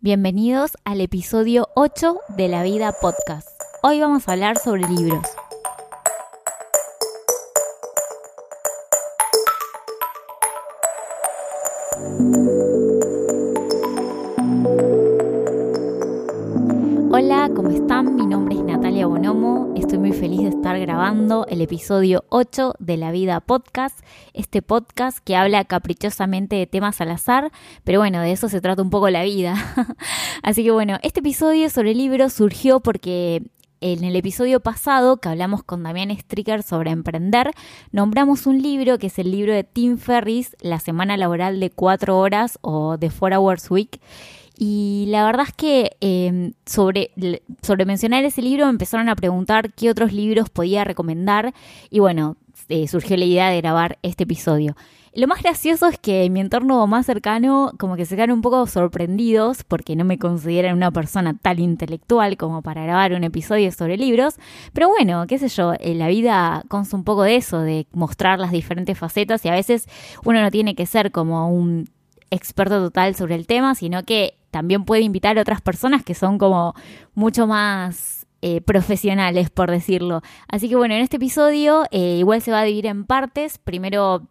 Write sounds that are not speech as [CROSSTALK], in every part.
Bienvenidos al episodio 8 de La Vida Podcast. Hoy vamos a hablar sobre libros. Feliz de estar grabando el episodio 8 de La Vida Podcast. Este podcast que habla caprichosamente de temas al azar, pero bueno, de eso se trata un poco la vida. [LAUGHS] Así que bueno, este episodio sobre libros surgió porque en el episodio pasado que hablamos con Damián Stricker sobre emprender, nombramos un libro que es el libro de Tim Ferris, La semana laboral de 4 horas o The 4 Hours Week. Y la verdad es que em, sobre, mencionar ese libro me empezaron a preguntar qué otros libros podía recomendar. Y bueno, eh, surgió la idea de grabar este episodio. Lo más gracioso es que en mi entorno más cercano como que se quedaron un poco sorprendidos porque no me consideran una persona tan intelectual como para grabar un episodio sobre libros, pero bueno, qué sé yo, en la vida consta un poco de eso, de mostrar las diferentes facetas. Y a veces uno no tiene que ser como un experto total sobre el tema, sino que también puede invitar a otras personas que son como mucho más eh, profesionales, por decirlo. Así que bueno, en este episodio eh, igual se va a dividir en partes. Primero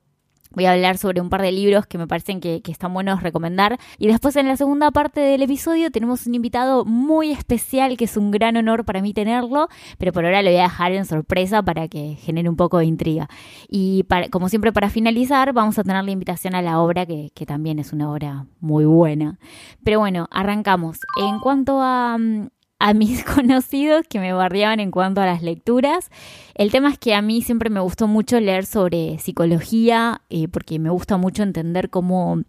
Voy a hablar sobre un par de libros que me parecen que, están buenos recomendar. Y después en la segunda parte del episodio tenemos un invitado muy especial que es un gran honor para mí tenerlo, pero por ahora lo voy a dejar en sorpresa para que genere un poco de intriga. Y como siempre para finalizar vamos a tener la invitación a la obra que, también es una obra muy buena. Pero bueno, arrancamos. En cuanto a, mm, a mis [LAUGHS] conocidos que me bardeaban en cuanto a las lecturas. El tema es que a mí siempre me gustó mucho leer sobre psicología, eh, porque me gusta mucho entender cómo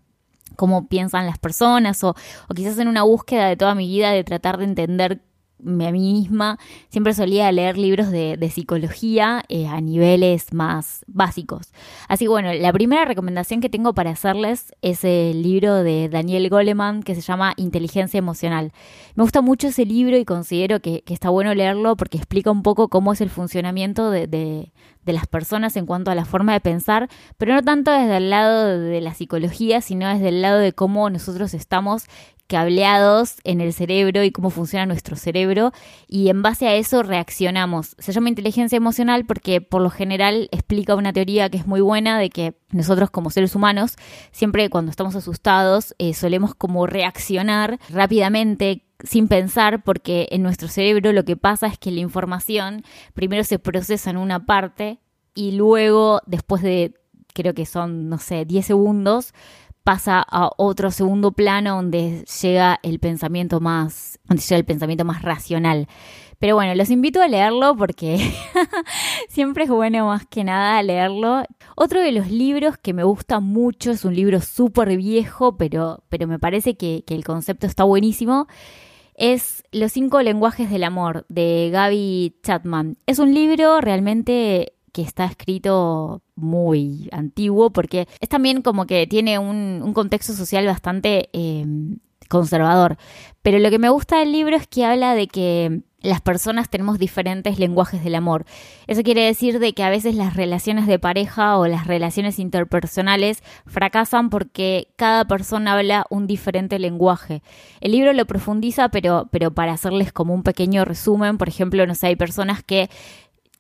cómo piensan las personas o, o quizás en una búsqueda de toda mi vida de tratar de entender a mí misma siempre solía leer libros de, psicología eh, a niveles más básicos. Así que bueno, la primera recomendación que tengo para hacerles es el libro de Daniel Goleman que se llama Inteligencia Emocional. Me gusta mucho ese libro y considero que, está bueno leerlo porque explica un poco cómo es el funcionamiento de, de, de las personas en cuanto a la forma de pensar, pero no tanto desde el lado de la psicología, sino desde el lado de cómo nosotros estamos cableados en el cerebro y cómo funciona nuestro cerebro y en base a eso reaccionamos. Se llama inteligencia emocional porque por lo general explica una teoría que es muy buena de que nosotros como seres humanos siempre cuando estamos asustados eh, solemos como reaccionar rápidamente sin pensar porque en nuestro cerebro lo que pasa es que la información primero se procesa en una parte y luego después de creo que son no sé 10 segundos pasa a otro segundo plano donde llega el pensamiento más, donde llega el pensamiento más racional. Pero bueno, los invito a leerlo porque [LAUGHS] siempre es bueno más que nada leerlo. Otro de los libros que me gusta mucho es un libro súper viejo, pero, pero me parece que, que el concepto está buenísimo es Los cinco lenguajes del amor de Gaby Chapman. Es un libro realmente que está escrito muy antiguo porque es también como que tiene un, contexto social bastante em, conservador. Pero lo que me gusta del libro es que habla de que las personas tenemos diferentes lenguajes del amor. Eso quiere decir de que a veces las relaciones de pareja o las relaciones interpersonales fracasan porque cada persona habla un diferente lenguaje. El libro lo profundiza, pero, pero para hacerles como un pequeño resumen, por ejemplo, no sé, hay personas que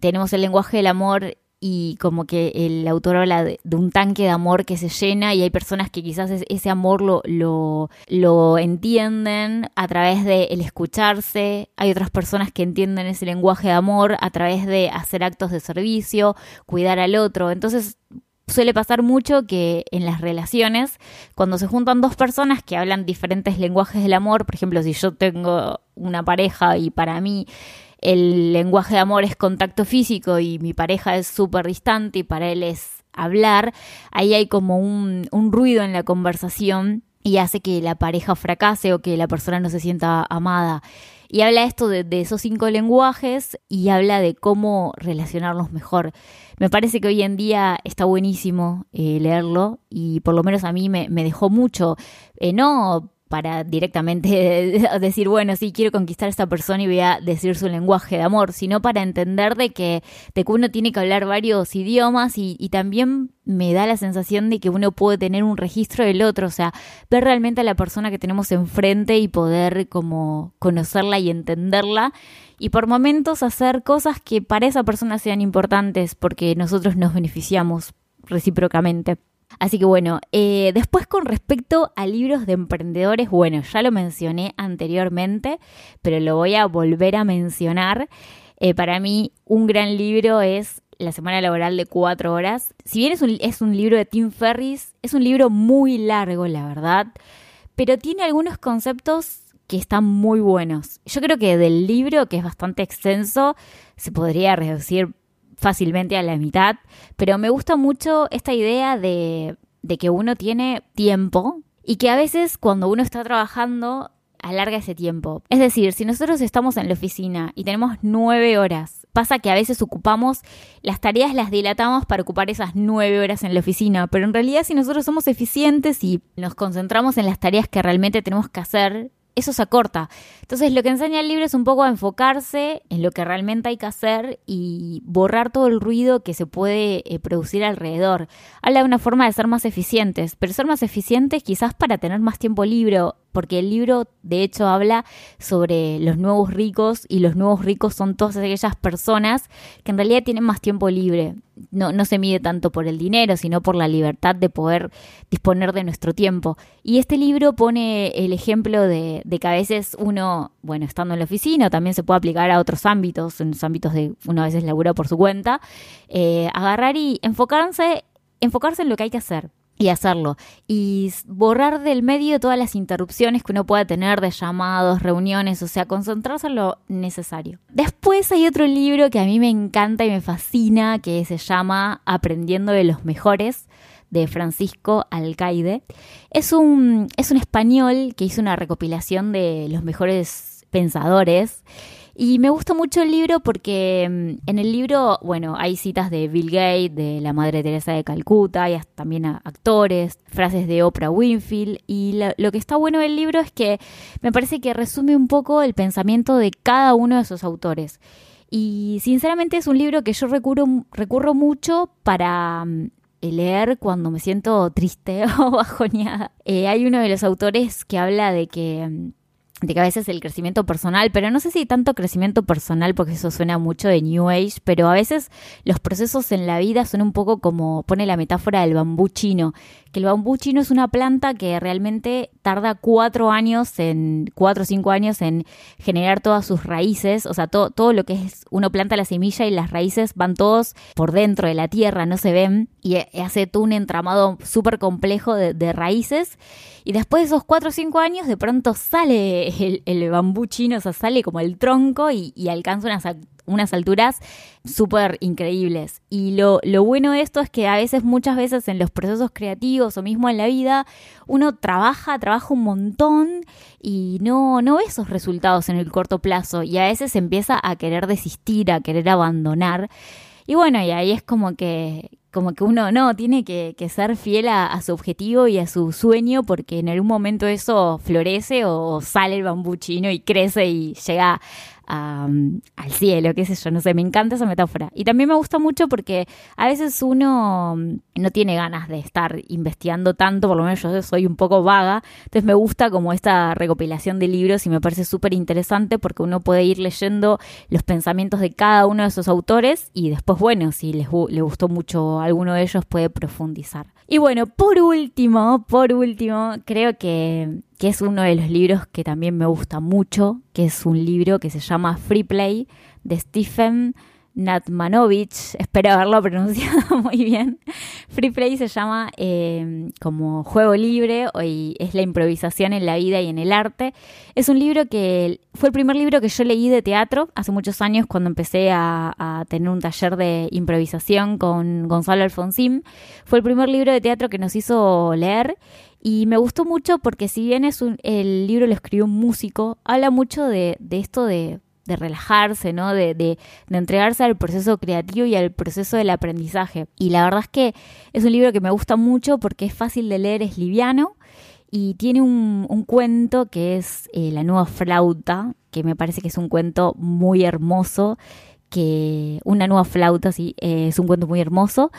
tenemos el lenguaje del amor y como que el autor habla de, un tanque de amor que se llena y hay personas que quizás ese amor lo, lo, lo entienden a través de el escucharse, hay otras personas que entienden ese lenguaje de amor a través de hacer actos de servicio, cuidar al otro, entonces suele pasar mucho que en las relaciones, cuando se juntan dos personas que hablan diferentes lenguajes del amor, por ejemplo, si yo tengo una pareja y para mí el lenguaje de amor es contacto físico y mi pareja es súper distante y para él es hablar, ahí hay como un, un ruido en la conversación y hace que la pareja fracase o que la persona no se sienta amada. Y habla esto de, esos cinco lenguajes y habla de cómo relacionarlos mejor. Me parece que hoy en día está buenísimo eh, leerlo y por lo menos a mí me, me dejó mucho. Eh, no para directamente [LAUGHS] decir, bueno, sí, quiero conquistar a esta persona y voy a decir su lenguaje de amor, sino para entender de que, de que uno tiene que hablar varios idiomas y, y también me da la sensación de que uno puede tener un registro del otro, o sea, ver realmente a la persona que tenemos enfrente y poder como conocerla y entenderla y por momentos hacer cosas que para esa persona sean importantes porque nosotros nos beneficiamos recíprocamente. Así que bueno, eh, después con respecto a libros de emprendedores, bueno, ya lo mencioné anteriormente, pero lo voy a volver a mencionar. Eh, para mí un gran libro es La Semana Laboral de Cuatro Horas. Si bien es un, es un libro de Tim Ferris, es un libro muy largo, la verdad, pero tiene algunos conceptos que están muy buenos. Yo creo que del libro, que es bastante extenso, se podría reducir fácilmente a la mitad, pero me gusta mucho esta idea de, de que uno tiene tiempo y que a veces cuando uno está trabajando alarga ese tiempo. Es decir, si nosotros estamos en la oficina y tenemos nueve horas, pasa que a veces ocupamos las tareas, las dilatamos para ocupar esas nueve horas en la oficina, pero en realidad si nosotros somos eficientes y nos concentramos en las tareas que realmente tenemos que hacer, eso se acorta. Entonces lo que enseña el libro es un poco a enfocarse en lo que realmente hay que hacer y borrar todo el ruido que se puede eh, producir alrededor. Habla de una forma de ser más eficientes, pero ser más eficientes quizás para tener más tiempo libre porque el libro de hecho habla sobre los nuevos ricos y los nuevos ricos son todas aquellas personas que en realidad tienen más tiempo libre. No, no se mide tanto por el dinero, sino por la libertad de poder disponer de nuestro tiempo. Y este libro pone el ejemplo de, que a veces uno, bueno, estando en la oficina, también se puede aplicar a otros ámbitos, en los ámbitos de uno a veces labura por su cuenta, eh, agarrar y enfocarse, enfocarse en lo que hay que hacer y hacerlo. Y borrar del medio todas las interrupciones que uno pueda tener de llamados, reuniones, o sea, concentrarse en lo necesario. Después hay otro libro que a mí me encanta y me fascina, que se llama Aprendiendo de los Mejores de Francisco Alcaide. Es un, es un español que hizo una recopilación de los mejores pensadores y me gusta mucho el libro porque mm, en el libro, bueno, hay citas de Bill Gates, de la Madre Teresa de Calcuta, hay también actores, frases de Oprah Winfield. Y lo, que está bueno del libro es que me parece que resume un poco el pensamiento de cada uno de esos autores. Y sinceramente es un libro que yo recurro, recurro mucho para mm, leer cuando me siento triste [LAUGHS] o bajoneada. Eh, hay uno de los autores que habla de que mm, de que a veces el crecimiento personal, pero no sé si tanto crecimiento personal porque eso suena mucho de New Age, pero a veces los procesos en la vida son un poco como pone la metáfora del bambú chino, que el bambú chino es una planta que realmente tarda cuatro años, en cuatro o cinco años en generar todas sus raíces, o sea, todo, todo lo que es, uno planta la semilla y las raíces van todos por dentro de la tierra, no se ven, y hace todo un entramado súper complejo de, de raíces, y después de esos cuatro o cinco años de pronto sale el, bambú chino, o sea, sale como el tronco y, alcanza unas, unas alturas súper increíbles. Y lo, lo bueno de esto es que a veces, muchas veces en los procesos creativos o mismo en la vida, uno trabaja, trabaja un montón y no, no ve esos resultados en el corto plazo y a veces empieza a querer desistir, a querer abandonar. Y bueno, y ahí es como que, como que uno no, tiene que, ser fiel a, su objetivo y a su sueño porque en algún momento eso florece o sale el bambú chino y crece y llega al cielo, qué sé yo, no sé, me encanta esa metáfora. Y también me gusta mucho porque a veces uno no tiene ganas de estar investigando tanto, por lo menos yo soy un poco vaga, entonces me gusta como esta recopilación de libros y me parece súper interesante porque uno puede ir leyendo los pensamientos de cada uno de esos autores y después, bueno, si les, le gustó mucho alguno de ellos puede profundizar. Y bueno, por último, por último, creo que, que, es uno de los libros que también me gusta mucho, que es un libro que se llama Free Play de Stephen Natmanovich, espero haberlo pronunciado [LAUGHS] muy bien. Free Play se llama eh, como juego libre y es la improvisación en la vida y en el arte. Es un libro que fue el primer libro que yo leí de teatro hace muchos años cuando empecé a, tener un taller de improvisación con Gonzalo Alfonsín. Fue el primer libro de teatro que nos hizo leer y me gustó mucho porque si bien es un, el libro lo escribió un músico, habla mucho de esto de de relajarse, ¿no? De, de, de, entregarse al proceso creativo y al proceso del aprendizaje. Y la verdad es que es un libro que me gusta mucho porque es fácil de leer, es liviano y tiene un, cuento que es eh, La nueva flauta, que me parece que es un cuento muy hermoso, que una nueva flauta, sí, eh, es un cuento muy hermoso,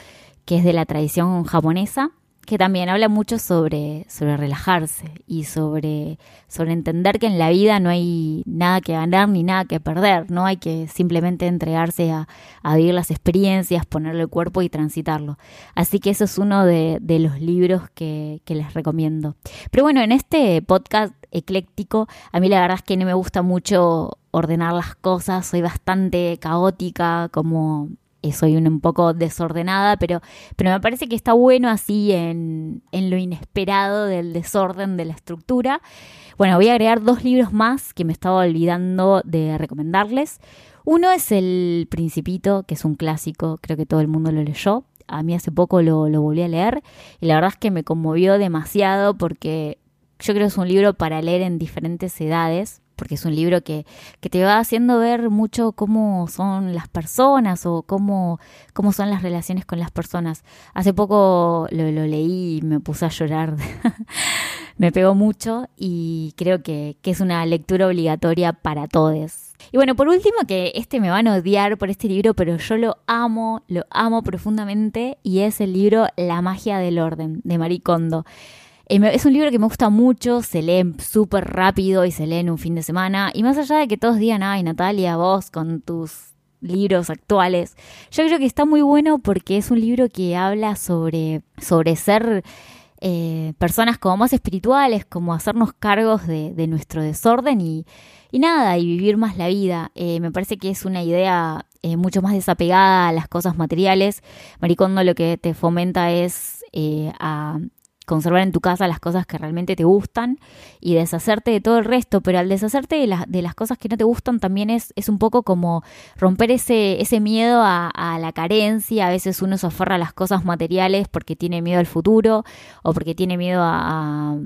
que es de la tradición japonesa que también habla mucho sobre, sobre relajarse y sobre, sobre entender que en la vida no hay nada que ganar ni nada que perder, no hay que simplemente entregarse a, vivir las experiencias, ponerle el cuerpo y transitarlo. Así que eso es uno de, de los libros que, que les recomiendo. Pero bueno, en este podcast ecléctico, a mí la verdad es que no me gusta mucho ordenar las cosas, soy bastante caótica, como soy un, poco desordenada, pero, pero me parece que está bueno así en, en lo inesperado del desorden de la estructura. Bueno, voy a agregar dos libros más que me estaba olvidando de recomendarles. Uno es El Principito, que es un clásico, creo que todo el mundo lo leyó. A mí hace poco lo, lo volví a leer y la verdad es que me conmovió demasiado porque yo creo que es un libro para leer en diferentes edades porque es un libro que, que, te va haciendo ver mucho cómo son las personas o cómo, cómo son las relaciones con las personas. Hace poco lo, lo leí y me puse a llorar, [LAUGHS] me pegó mucho y creo que, que es una lectura obligatoria para todos. Y bueno, por último, que este me van a odiar por este libro, pero yo lo amo, lo amo profundamente, y es el libro La magia del orden, de Marie Kondo. Eh, es un libro que me gusta mucho, se lee súper rápido y se lee en un fin de semana. Y más allá de que todos digan, ay, Natalia, vos con tus libros actuales, yo creo que está muy bueno porque es un libro que habla sobre, sobre ser eh, personas como más espirituales, como hacernos cargos de, nuestro desorden y, nada, y vivir más la vida. Eh, me parece que es una idea mucho más desapegada a las cosas materiales. Maricondo lo que te fomenta es a, conservar en tu casa las cosas que realmente te gustan y deshacerte de todo el resto, pero al deshacerte de, de las cosas que no te gustan también es, es un poco como romper ese, ese miedo a, la carencia, a veces uno se aferra a las cosas materiales porque tiene miedo al futuro o porque tiene miedo a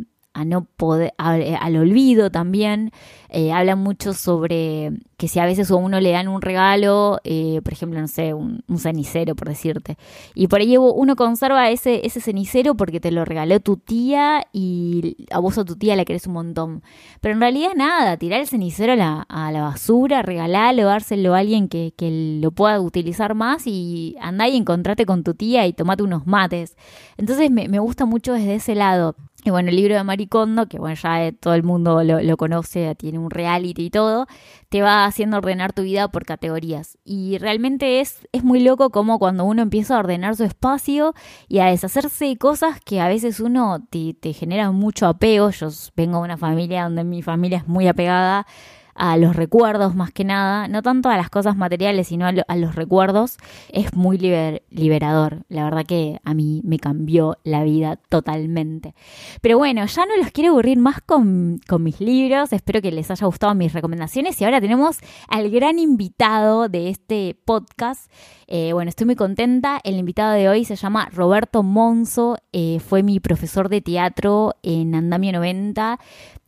no poder, al olvido también. Eh, hablan mucho sobre que si a veces a uno le dan un regalo, eh, por ejemplo, no sé, un, cenicero, por decirte, y por ahí uno conserva ese, ese cenicero porque te lo regaló tu tía y a vos o tu tía le querés un montón. Pero en realidad nada, tirar el cenicero a la, a la basura, regalarlo, dárselo a alguien que, que lo pueda utilizar más y andá y encontrate con tu tía y tomate unos mates. Entonces me, me gusta mucho desde ese lado. Y bueno, el libro de Maricondo, que bueno, ya eh, todo el mundo lo, conoce, tiene un reality y todo, te va haciendo ordenar tu vida por categorías. Y realmente es, es muy loco como cuando uno empieza a ordenar su espacio y a deshacerse de cosas que a veces uno te, te genera mucho apego. Yo vengo de una familia donde mi familia es muy apegada a los recuerdos más que nada, no tanto a las cosas materiales, sino a, los recuerdos, es muy liberador. La verdad que a mí me cambió la vida totalmente. Pero bueno, ya no los quiero aburrir más con, mis libros, espero que les haya gustado mis recomendaciones y ahora tenemos al gran invitado de este podcast. Eh, bueno, estoy muy contenta. El invitado de hoy se llama Roberto Monzo, eh, fue mi profesor de teatro en Andamio 90.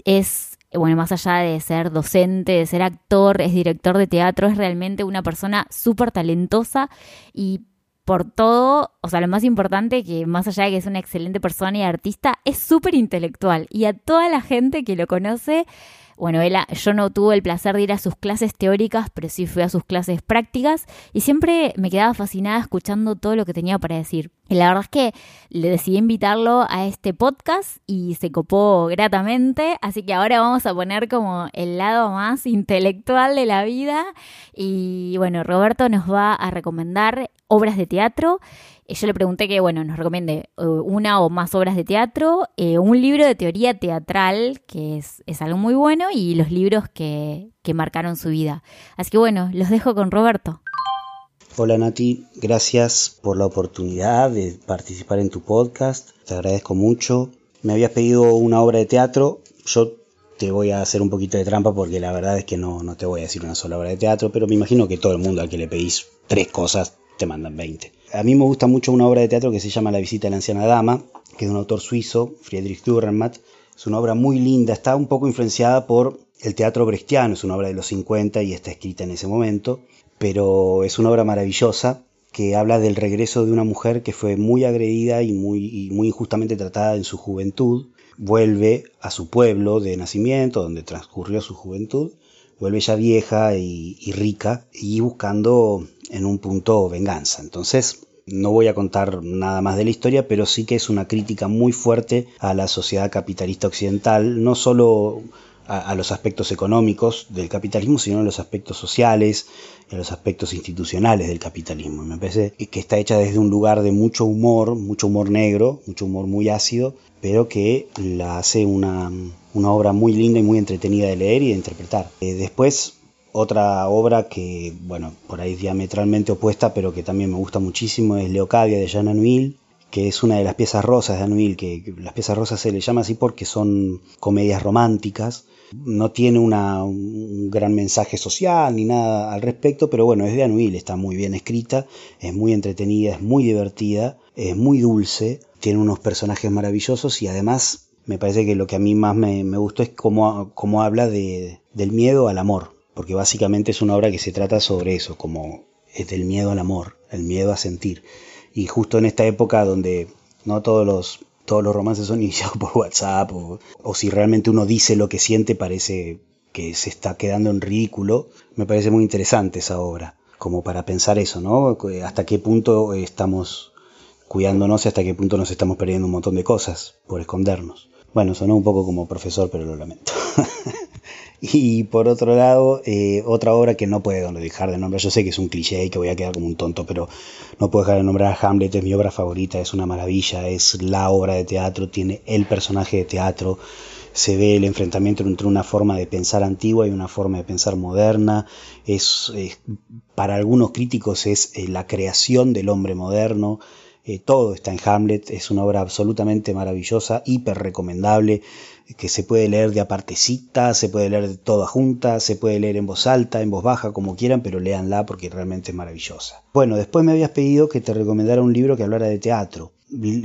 Es bueno, más allá de ser docente, de ser actor, es director de teatro, es realmente una persona súper talentosa y por todo, o sea, lo más importante, que más allá de que es una excelente persona y artista, es súper intelectual. Y a toda la gente que lo conoce bueno, él, yo no tuve el placer de ir a sus clases teóricas, pero sí fui a sus clases prácticas y siempre me quedaba fascinada escuchando todo lo que tenía para decir. Y la verdad es que le decidí invitarlo a este podcast y se copó gratamente, así que ahora vamos a poner como el lado más intelectual de la vida y bueno, Roberto nos va a recomendar obras de teatro yo le pregunté que, bueno, nos recomiende eh, una o más obras de teatro, eh, un libro de teoría teatral, que es, algo muy bueno, y los libros que, que marcaron su vida. Así que bueno, los dejo con Roberto. Hola Nati, gracias por la oportunidad de participar en tu podcast, te agradezco mucho. Me habías pedido una obra de teatro, yo te voy a hacer un poquito de trampa porque la verdad es que no, no te voy a decir una sola obra de teatro, pero me imagino que todo el mundo al que le pedís tres cosas te mandan 20. A mí me gusta mucho una obra de teatro que se llama La visita de la anciana dama, que es de un autor suizo, Friedrich Dürrenmatt. Es una obra muy linda, está un poco influenciada por el teatro brechtiano, es una obra de los 50 y está escrita en ese momento, pero es una obra maravillosa que habla del regreso de una mujer que fue muy agredida y muy, muy injustamente tratada en su juventud, vuelve a su pueblo de nacimiento, donde transcurrió su juventud, vuelve ya vieja y, y rica y buscando en un punto venganza. Entonces, no voy a contar nada más de la historia, pero sí que es una crítica muy fuerte a la sociedad capitalista occidental, no solo a, los aspectos económicos del capitalismo, sino a los aspectos sociales, a los aspectos institucionales del capitalismo. Me parece que está hecha desde un lugar de mucho humor, mucho humor negro, mucho humor muy ácido, pero que la hace una, obra muy linda y muy entretenida de leer y de interpretar. Eh, después, otra obra que, bueno, por ahí diametralmente opuesta, pero que también me gusta muchísimo, es Leocadia de Jean Anouilh, que es una de las piezas rosas de Anouilh, que las piezas rosas se le llama así porque son comedias románticas, no tiene un gran mensaje social ni nada al respecto, pero bueno, es de Anuil, está muy bien escrita, es muy entretenida, es muy divertida, es muy dulce, tiene unos personajes maravillosos y además me parece que lo que a mí más me, gustó es cómo, cómo habla de, del miedo al amor, porque básicamente es una obra que se trata sobre eso, como es del miedo al amor, el miedo a sentir. Y justo en esta época donde no todos los todos los romances son [LAUGHS] iniciados por WhatsApp o, si realmente uno dice lo que siente parece que se está quedando en ridículo. Me parece muy interesante esa obra, como para pensar eso, ¿no? Hasta qué punto estamos cuidándonos y hasta qué punto nos estamos perdiendo un montón de cosas por escondernos. Bueno, sonó un poco como profesor, pero lo lamento. [LAUGHS] Y por otro lado, eh, otra obra que no puedo dejar de nombrar, yo sé que es un cliché y que voy a quedar como un tonto, pero no puedo dejar de nombrar a Hamlet, es mi obra favorita, es una maravilla, es la obra de teatro, tiene el personaje de teatro, se ve el enfrentamiento entre una forma de pensar antigua y una forma de pensar moderna, es, para algunos críticos es eh, la creación del hombre moderno, eh, todo está en Hamlet, es una obra absolutamente maravillosa, hiper recomendable que se puede leer de apartecita, se puede leer toda junta, se puede leer en voz alta, en voz baja, como quieran, pero léanla porque realmente es maravillosa. Bueno, después me habías pedido que te recomendara un libro que hablara de teatro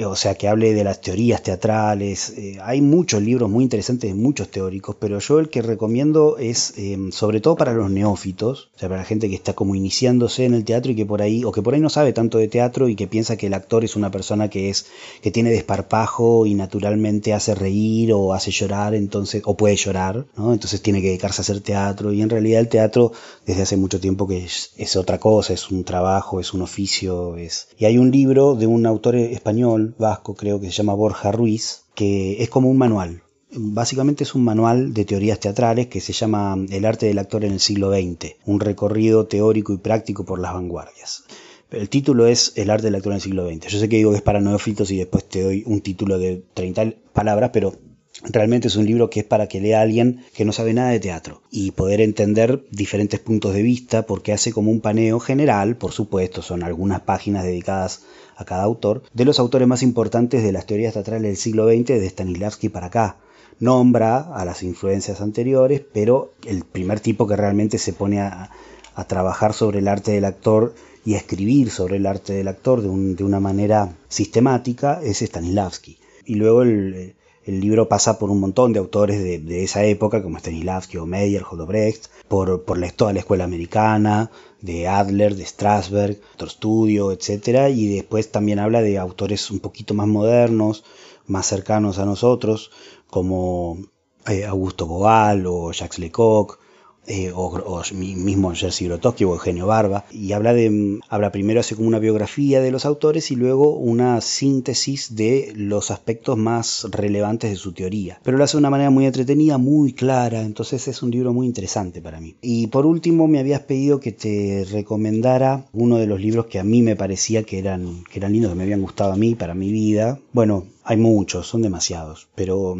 o sea, que hable de las teorías teatrales. Eh, hay muchos libros muy interesantes muchos teóricos, pero yo el que recomiendo es, em, sobre todo para los neófitos, o sea, para la gente que está como iniciándose en el teatro y que por ahí, o que por ahí no sabe tanto de teatro y que piensa que el actor es una persona que es, que tiene desparpajo y naturalmente hace reír o hace llorar, entonces, o puede llorar. Entonces tiene que dedicarse a hacer teatro. Y en realidad el teatro, desde hace mucho tiempo que es, es otra cosa, es un trabajo, es un oficio, es. Y hay un libro de un autor español vasco, creo que se llama Borja Ruiz, que es como un manual. Básicamente es un manual de teorías teatrales que se llama El arte del actor en el siglo XX, un recorrido teórico y práctico por las vanguardias. El título es El arte del actor en el siglo XX. Yo sé que digo que es para neófitos y después te doy un título de 30 palabras, pero Realmente es un libro que es para que lea alguien que no sabe nada de teatro y poder entender diferentes puntos de vista porque hace como un paneo general, por supuesto, son algunas páginas dedicadas a cada autor, de los autores más importantes de las teorías teatrales del siglo XX, de Stanislavski para acá. Nombra a las influencias anteriores, pero el primer tipo que realmente se pone a, trabajar sobre el arte del actor y a escribir sobre el arte del actor de, de una manera sistemática es Stanislavski. Y luego el, el libro pasa por un montón de autores de, esa época, como Stanislavski o Meyer, por, por la, toda la escuela americana, de Adler, de Strasberg, otro estudio, etc. Y después también habla de autores un poquito más modernos, más cercanos a nosotros, como eh, Augusto Boal o Jacques Lecoq, eh, o, mismo Jerzy Grotowski o Eugenio Barba, y habla, de, habla primero, hace como una biografía de los autores y luego una síntesis de los aspectos más relevantes de su teoría. Pero lo hace de una manera muy entretenida, muy clara, entonces es un libro muy interesante para mí. Y por último me habías pedido que te recomendara uno de los libros que a mí me parecía que eran, que eran lindos, que me habían gustado a mí, para mi vida. Bueno, hay muchos, son demasiados, pero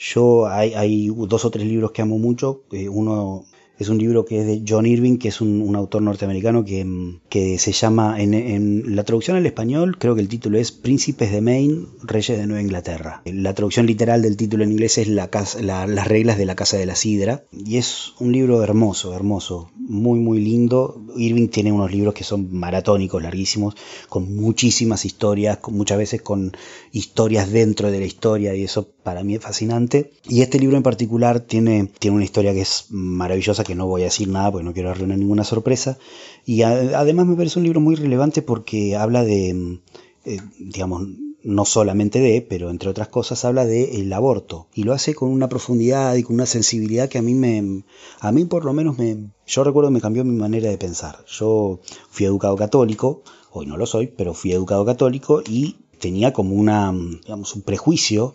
yo hay, hay, dos o tres libros que amo mucho. Eh, uno es un libro que es de John Irving, que es un, autor norteamericano que, que se llama, en, la traducción al español, creo que el título es Príncipes de Maine, Reyes de Nueva Inglaterra. La traducción literal del título en inglés es la, Las reglas de la Casa de la Sidra. Y es un libro hermoso, hermoso, muy, muy lindo. Irving tiene unos libros que son maratónicos, larguísimos, con muchísimas historias, muchas veces con historias dentro de la historia, y eso para mí es fascinante. Y este libro en particular tiene, tiene una historia que es maravillosa, que no voy a decir nada porque no quiero darle ninguna sorpresa. Y además me parece un libro muy relevante porque habla de, eh, digamos, no solamente de, pero entre otras cosas habla de el aborto y lo hace con una profundidad y con una sensibilidad que a mí me a mí por lo menos me yo recuerdo me cambió mi manera de pensar. Yo fui educado católico, hoy no lo soy, pero fui educado católico y tenía como una digamos un prejuicio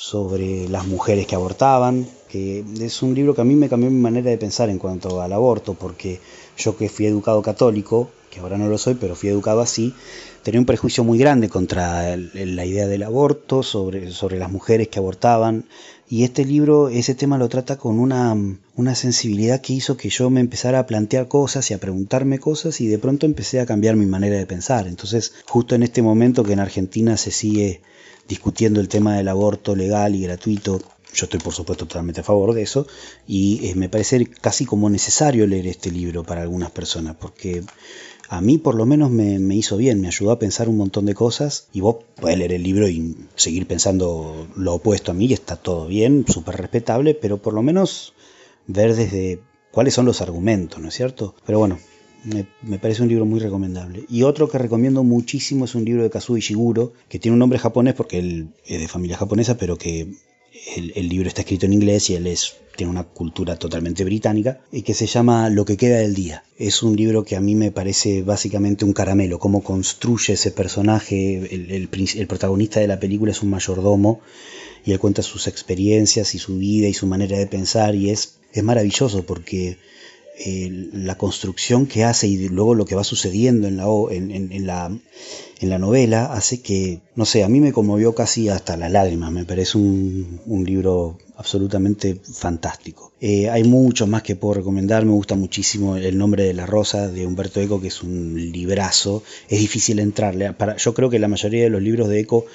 sobre las mujeres que abortaban, que es un libro que a mí me cambió mi manera de pensar en cuanto al aborto, porque yo que fui educado católico, que ahora no lo soy, pero fui educado así, tenía un prejuicio muy grande contra la idea del aborto, sobre, sobre las mujeres que abortaban, y este libro, ese tema lo trata con una, una sensibilidad que hizo que yo me empezara a plantear cosas y a preguntarme cosas y de pronto empecé a cambiar mi manera de pensar. Entonces, justo en este momento que en Argentina se sigue discutiendo el tema del aborto legal y gratuito. Yo estoy por supuesto totalmente a favor de eso y eh, me parece casi como necesario leer este libro para algunas personas porque a mí por lo menos me, me, hizo bien, me ayudó a pensar un montón de cosas y vos podés leer el libro y seguir pensando lo opuesto a mí, está todo bien, súper respetable, pero por lo menos ver desde cuáles son los argumentos, ¿no es cierto? Pero bueno, me, parece un libro muy recomendable. Y otro que recomiendo muchísimo es un libro de Kazuo Ishiguro, que tiene un nombre japonés porque él es de familia japonesa, pero que el, libro está escrito en inglés y él es, tiene una cultura totalmente británica, y que se llama Lo que queda del día. Es un libro que a mí me parece básicamente un caramelo, cómo construye ese personaje. El, el protagonista de la película es un mayordomo y él cuenta sus experiencias y su vida y su manera de pensar y es, es maravilloso porque la construcción que hace y luego lo que va sucediendo en la, en, la, en la novela hace que, no sé, a mí me conmovió casi hasta las lágrimas, me parece un, un libro absolutamente fantástico. Eh, hay muchos más que puedo recomendar, me gusta muchísimo El nombre de la rosa de Humberto Eco, que es un librazo, es difícil entrarle, para, yo creo que la mayoría de los libros de Eco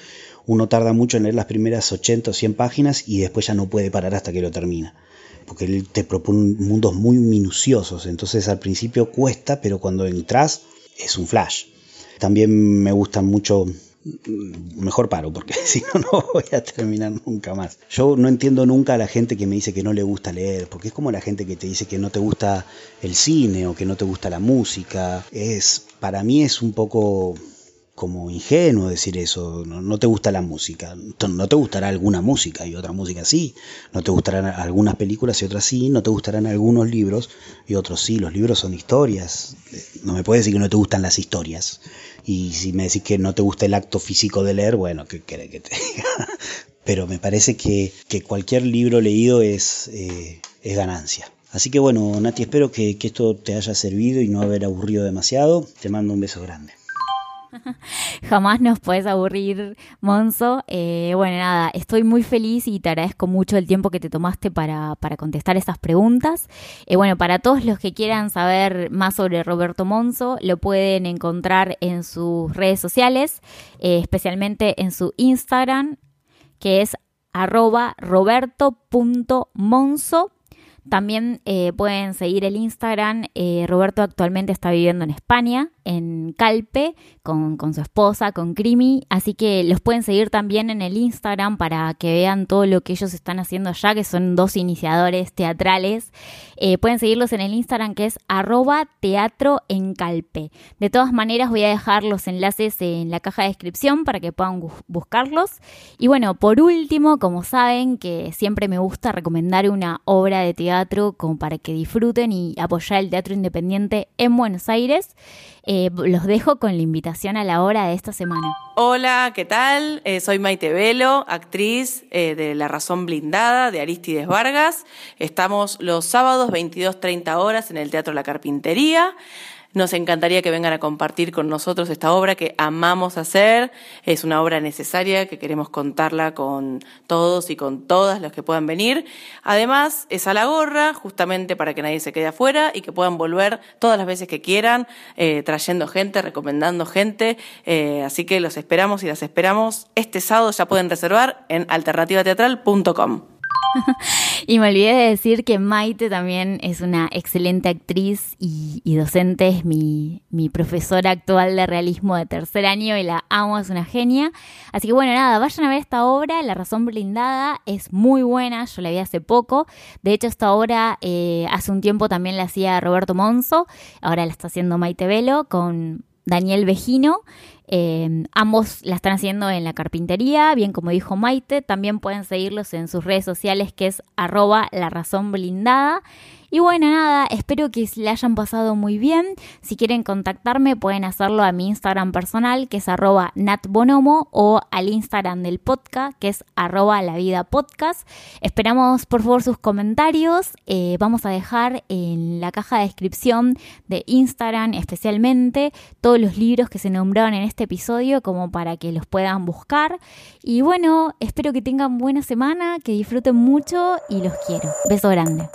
uno tarda mucho en leer las primeras 80 o 100 páginas y después ya no puede parar hasta que lo termina porque él te propone mundos muy minuciosos, entonces al principio cuesta, pero cuando entras es un flash. También me gustan mucho mm, mejor paro, porque [LAUGHS] si no, no voy a terminar nunca más. Yo no entiendo nunca a la gente que me dice que no le gusta leer, porque es como la gente que te dice que no te gusta el cine o que no te gusta la música. Es, para mí es un poco como ingenuo decir eso, no, te gusta la música, no te gustará alguna música y otra música sí, no te gustarán algunas películas y otras sí, no te gustarán algunos libros y otros sí, los libros son historias, no me puedes decir que no te gustan las historias y si me decís que no te gusta el acto físico de leer, bueno, ¿qué querés que te diga? [LAUGHS] Pero me parece que, cualquier libro leído es, eh, es ganancia. Así que bueno, Nati, espero que, que esto te haya servido y no haber aburrido demasiado. Te mando un beso grande. [LAUGHS] Jamás nos puedes aburrir, Monzo. Eh, bueno, nada, estoy muy feliz y te agradezco mucho el tiempo que te tomaste para, contestar estas preguntas. Eh, bueno, para todos los que quieran saber más sobre Roberto Monzo, lo pueden encontrar en sus redes sociales, eh, especialmente en su Instagram, que es arroba roberto.monzo. También pueden seguir el Instagram. Roberto actualmente está viviendo en España en Calpe con, su esposa, con Crimi. Así que los pueden seguir también en el Instagram para que vean todo lo que ellos están haciendo allá, que son dos iniciadores teatrales. Eh, pueden seguirlos en el Instagram que es arroba teatro en Calpe. De todas maneras voy a dejar los enlaces en la caja de descripción para que puedan buscarlos. Y bueno, por último, como saben que siempre me gusta recomendar una obra de teatro como para que disfruten y apoyar el teatro independiente en Buenos Aires. Eh, los dejo con la invitación a la hora de esta semana. Hola, ¿qué tal? Eh, soy Maite Velo, actriz eh, de La Razón Blindada de Aristides Vargas. Estamos los sábados 22.30 horas en el Teatro La Carpintería. Nos encantaría que vengan a compartir con nosotros esta obra que amamos hacer. Es una obra necesaria que queremos contarla con todos y con todas los que puedan venir. Además, es a la gorra, justamente para que nadie se quede afuera y que puedan volver todas las veces que quieran, eh, trayendo gente, recomendando gente. Eh, así que los esperamos y las esperamos. Este sábado ya pueden reservar en alternativateatral.com. [LAUGHS] y me olvidé de decir que Maite también es una excelente actriz y, docente, es mi, profesora actual de realismo de tercer año y la amo, es una genia. Así que bueno, nada, vayan a ver esta obra, La Razón Blindada, es muy buena, yo la vi hace poco. De hecho, esta obra eh, hace un tiempo también la hacía Roberto Monzo, ahora la está haciendo Maite Velo con Daniel Vejino. Eh, ambos la están haciendo en la carpintería, bien como dijo Maite. También pueden seguirlos en sus redes sociales que es arroba la razón blindada. Y bueno, nada, espero que le hayan pasado muy bien. Si quieren contactarme pueden hacerlo a mi Instagram personal que es arroba natbonomo o al Instagram del podcast que es arroba la vida podcast. Esperamos por favor sus comentarios. Eh, vamos a dejar en la caja de descripción de Instagram especialmente todos los libros que se nombraron en este episodio como para que los puedan buscar. Y bueno, espero que tengan buena semana, que disfruten mucho y los quiero. Beso grande.